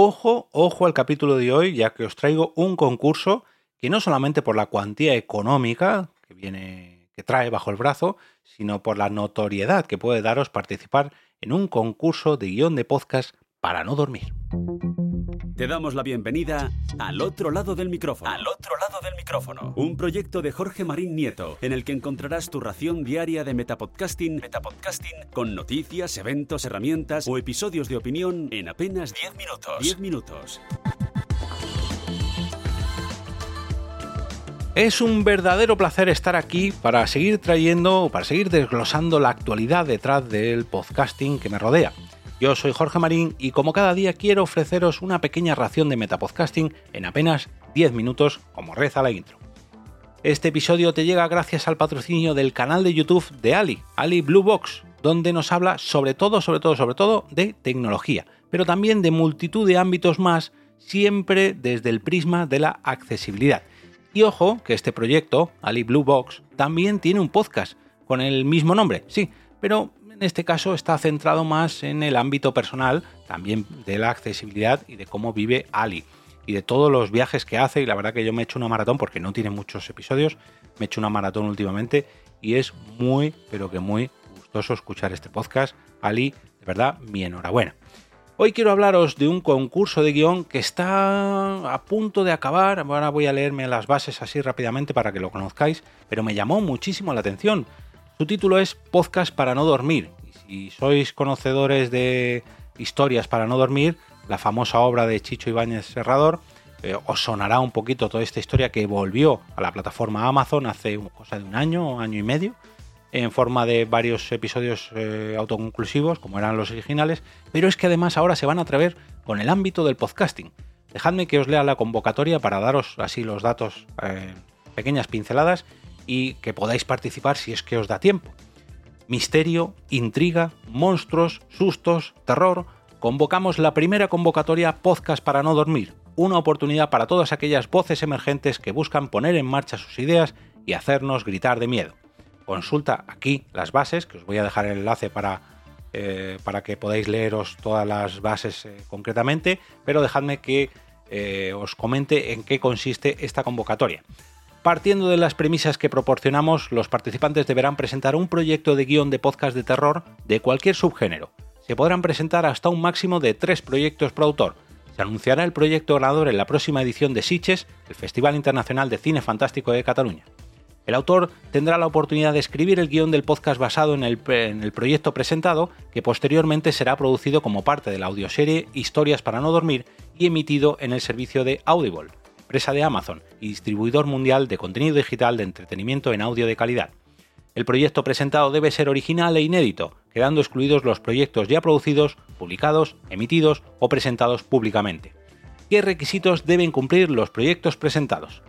Ojo, ojo al capítulo de hoy, ya que os traigo un concurso que no solamente por la cuantía económica que viene que trae bajo el brazo, sino por la notoriedad que puede daros participar en un concurso de guion de podcast para no dormir. Te damos la bienvenida al otro lado del micrófono. Al otro lado del micrófono. Un proyecto de Jorge Marín Nieto, en el que encontrarás tu ración diaria de metapodcasting, Metapodcasting con noticias, eventos, herramientas o episodios de opinión en apenas 10 minutos. 10 minutos. Es un verdadero placer estar aquí para seguir trayendo, para seguir desglosando la actualidad detrás del podcasting que me rodea. Yo soy Jorge Marín y como cada día quiero ofreceros una pequeña ración de metapodcasting en apenas 10 minutos, como reza la intro. Este episodio te llega gracias al patrocinio del canal de YouTube de Ali, Ali Blue Box, donde nos habla sobre todo, sobre todo, sobre todo de tecnología, pero también de multitud de ámbitos más, siempre desde el prisma de la accesibilidad. Y ojo que este proyecto, Ali Blue Box, también tiene un podcast con el mismo nombre, sí, pero en este caso está centrado más en el ámbito personal, también de la accesibilidad y de cómo vive Ali y de todos los viajes que hace. Y la verdad que yo me he hecho una maratón porque no tiene muchos episodios, me he hecho una maratón últimamente y es muy, pero que muy gustoso escuchar este podcast. Ali, de verdad, mi enhorabuena. Hoy quiero hablaros de un concurso de guion que está a punto de acabar. Ahora voy a leerme las bases así rápidamente para que lo conozcáis, pero me llamó muchísimo la atención su título es Podcast para no dormir. Y si sois conocedores de historias para no dormir, la famosa obra de Chicho Ibáñez Serrador, eh, os sonará un poquito toda esta historia que volvió a la plataforma Amazon hace cosa de un año año y medio, en forma de varios episodios eh, autoconclusivos, como eran los originales, pero es que además ahora se van a atrever con el ámbito del podcasting. Dejadme que os lea la convocatoria para daros así los datos, eh, pequeñas pinceladas, y que podáis participar si es que os da tiempo. Misterio, intriga, monstruos, sustos, terror. Convocamos la primera convocatoria Podcast para no dormir, una oportunidad para todas aquellas voces emergentes que buscan poner en marcha sus ideas y hacernos gritar de miedo. Consulta aquí las bases, que os voy a dejar el enlace para, eh, para que podáis leeros todas las bases eh, concretamente, pero dejadme que eh, os comente en qué consiste esta convocatoria. Partiendo de las premisas que proporcionamos, los participantes deberán presentar un proyecto de guion de podcast de terror de cualquier subgénero. Se podrán presentar hasta un máximo de tres proyectos por autor. Se anunciará el proyecto ganador en la próxima edición de Sitges, el Festival Internacional de Cine Fantástico de Cataluña. El autor tendrá la oportunidad de escribir el guion del podcast basado en el, proyecto presentado, que posteriormente será producido como parte de la audioserie Historias para no dormir y emitido en el servicio de Audible empresa de Amazon y distribuidor mundial de contenido digital de entretenimiento en audio de calidad. El proyecto presentado debe ser original e inédito, quedando excluidos los proyectos ya producidos, publicados, emitidos o presentados públicamente. ¿Qué requisitos deben cumplir los proyectos presentados?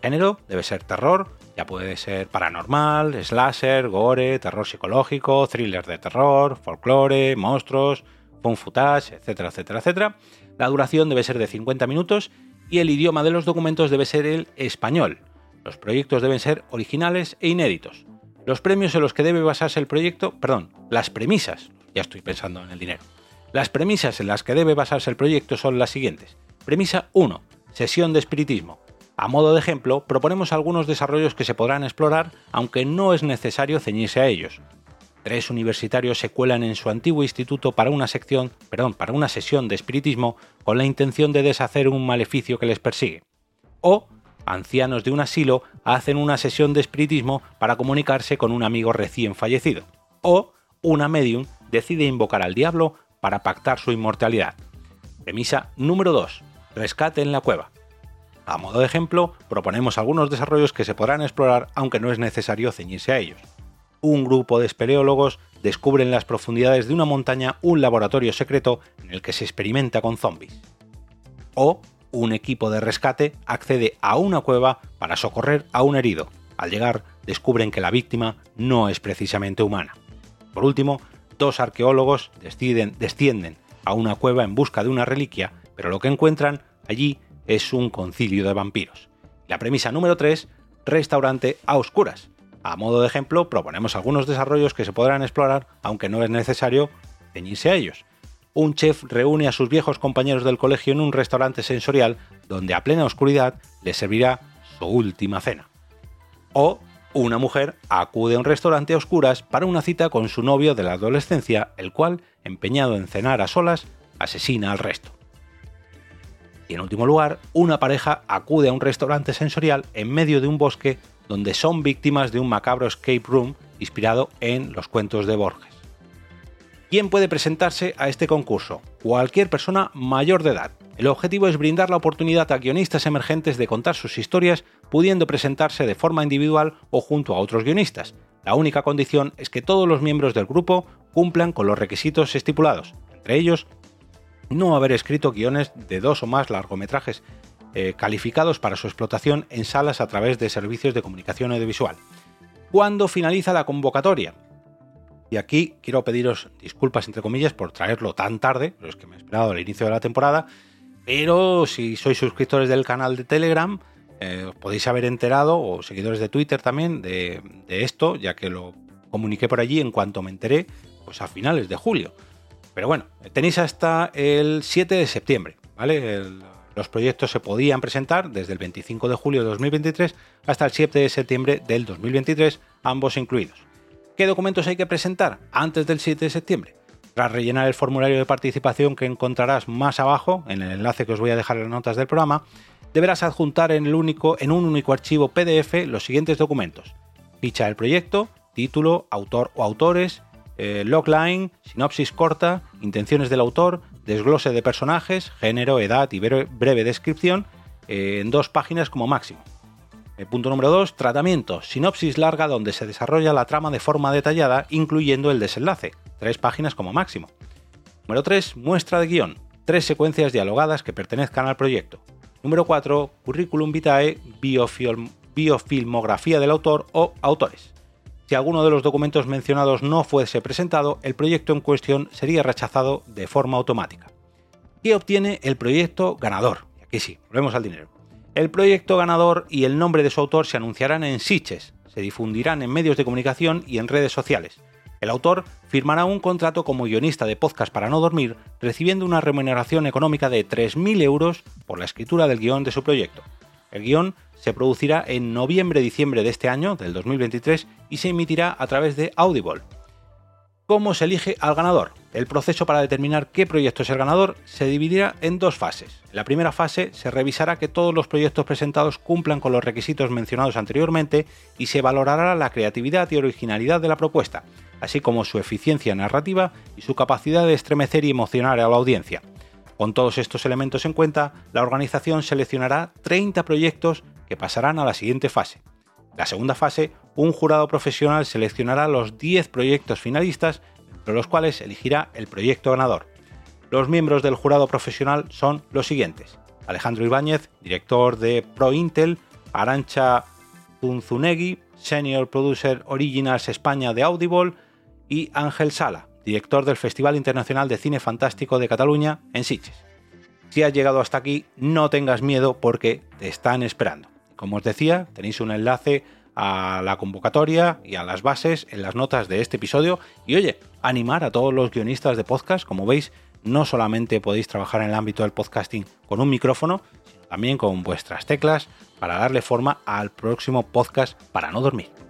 Género debe ser terror, ya puede ser paranormal, slasher, gore, terror psicológico, thriller de terror, folclore, monstruos, fun footage, etcétera, etcétera, etcétera. La duración debe ser de 50 minutos y el idioma de los documentos debe ser el español. Los proyectos deben ser originales e inéditos. Los premios en los que debe basarse el proyecto, perdón, las premisas, ya estoy pensando en el dinero. Las premisas en las que debe basarse el proyecto son las siguientes. Premisa 1. Sesión de espiritismo. A modo de ejemplo, proponemos algunos desarrollos que se podrán explorar, aunque no es necesario ceñirse a ellos. Tres universitarios se cuelan en su antiguo instituto para una sección, perdón, para una sesión de espiritismo con la intención de deshacer un maleficio que les persigue. O ancianos de un asilo hacen una sesión de espiritismo para comunicarse con un amigo recién fallecido. O una medium decide invocar al diablo para pactar su inmortalidad. Premisa número 2. Rescate en la cueva. A modo de ejemplo, proponemos algunos desarrollos que se podrán explorar aunque no es necesario ceñirse a ellos un grupo de espeleólogos descubre en las profundidades de una montaña un laboratorio secreto en el que se experimenta con zombies. O un equipo de rescate accede a una cueva para socorrer a un herido. Al llegar, descubren que la víctima no es precisamente humana. Por último, dos arqueólogos descienden a una cueva en busca de una reliquia, pero lo que encuentran allí es un concilio de vampiros. La premisa número 3, restaurante a oscuras. A modo de ejemplo, proponemos algunos desarrollos que se podrán explorar, aunque no es necesario ceñirse a ellos. un chef reúne a sus viejos compañeros del colegio en un restaurante sensorial donde a plena oscuridad les servirá su última cena. O una mujer acude a un restaurante a oscuras para una cita con su novio de la adolescencia, el cual, empeñado en cenar a solas, asesina al resto. Y en último lugar, una pareja acude a un restaurante sensorial en medio de un bosque donde son víctimas de un macabro escape room inspirado en los cuentos de Borges. ¿Quién puede presentarse a este concurso? Cualquier persona mayor de edad. El objetivo es brindar la oportunidad a guionistas emergentes de contar sus historias, pudiendo presentarse de forma individual o junto a otros guionistas. La única condición es que todos los miembros del grupo cumplan con los requisitos estipulados, entre ellos no haber escrito guiones de dos o más largometrajes eh, calificados para su explotación en salas a través de servicios de comunicación audiovisual. ¿Cuándo finaliza la convocatoria? Y aquí quiero pediros disculpas, entre comillas, por traerlo tan tarde, pero es que me he esperado al inicio de la temporada. Pero si sois suscriptores del canal de Telegram, eh, os podéis haber enterado, o seguidores de Twitter también, de, esto, ya que lo comuniqué por allí en cuanto me enteré, pues a finales de julio. Pero bueno, tenéis hasta el 7 de septiembre, ¿vale? Los proyectos se podían presentar desde el 25 de julio de 2023 hasta el 7 de septiembre del 2023, ambos incluidos. ¿Qué documentos hay que presentar antes del 7 de septiembre? Tras rellenar el formulario de participación que encontrarás más abajo, en el enlace que os voy a dejar en las notas del programa, deberás adjuntar en, un único archivo PDF los siguientes documentos. Ficha del proyecto, título, autor o autores, eh, logline, sinopsis corta, intenciones del autor, desglose de personajes, género, edad y breve descripción eh, en dos páginas como máximo. El punto número 2, tratamiento. Sinopsis larga donde se desarrolla la trama de forma detallada, incluyendo el desenlace. Tres páginas como máximo. Número 3, muestra de guion. Tres secuencias dialogadas que pertenezcan al proyecto. Número 4, currículum vitae, biofilmografía del autor o autores. Si alguno de los documentos mencionados no fuese presentado, el proyecto en cuestión sería rechazado de forma automática. ¿Qué obtiene el proyecto ganador? Aquí sí, volvemos al dinero. El proyecto ganador y el nombre de su autor se anunciarán en Siches, se difundirán en medios de comunicación y en redes sociales. El autor firmará un contrato como guionista de podcast para no dormir, recibiendo una remuneración económica de 3.000 euros por la escritura del guion de su proyecto. El guion se producirá en noviembre-diciembre de este año, del 2023, y se emitirá a través de Audible. ¿Cómo se elige al ganador? El proceso para determinar qué proyecto es el ganador se dividirá en dos fases. En la primera fase se revisará que todos los proyectos presentados cumplan con los requisitos mencionados anteriormente y se valorará la creatividad y originalidad de la propuesta, así como su eficiencia narrativa y su capacidad de estremecer y emocionar a la audiencia. Con todos estos elementos en cuenta, la organización seleccionará 30 proyectos que pasarán a la siguiente fase. La segunda fase, un jurado profesional seleccionará los 10 proyectos finalistas, entre los cuales elegirá el proyecto ganador. Los miembros del jurado profesional son los siguientes: Alejandro Ibáñez, director de ProIntel, Arancha Zunzunegui, Senior Producer Originals España de Audible, y Ángel Sala, director del Festival Internacional de Cine Fantástico de Cataluña en Sitges. Si has llegado hasta aquí, no tengas miedo porque te están esperando. Como os decía, tenéis un enlace a la convocatoria y a las bases en las notas de este episodio. Y oye, animar a todos los guionistas de podcast, como veis, no solamente podéis trabajar en el ámbito del podcasting con un micrófono, sino también con vuestras teclas para darle forma al próximo podcast para no dormir.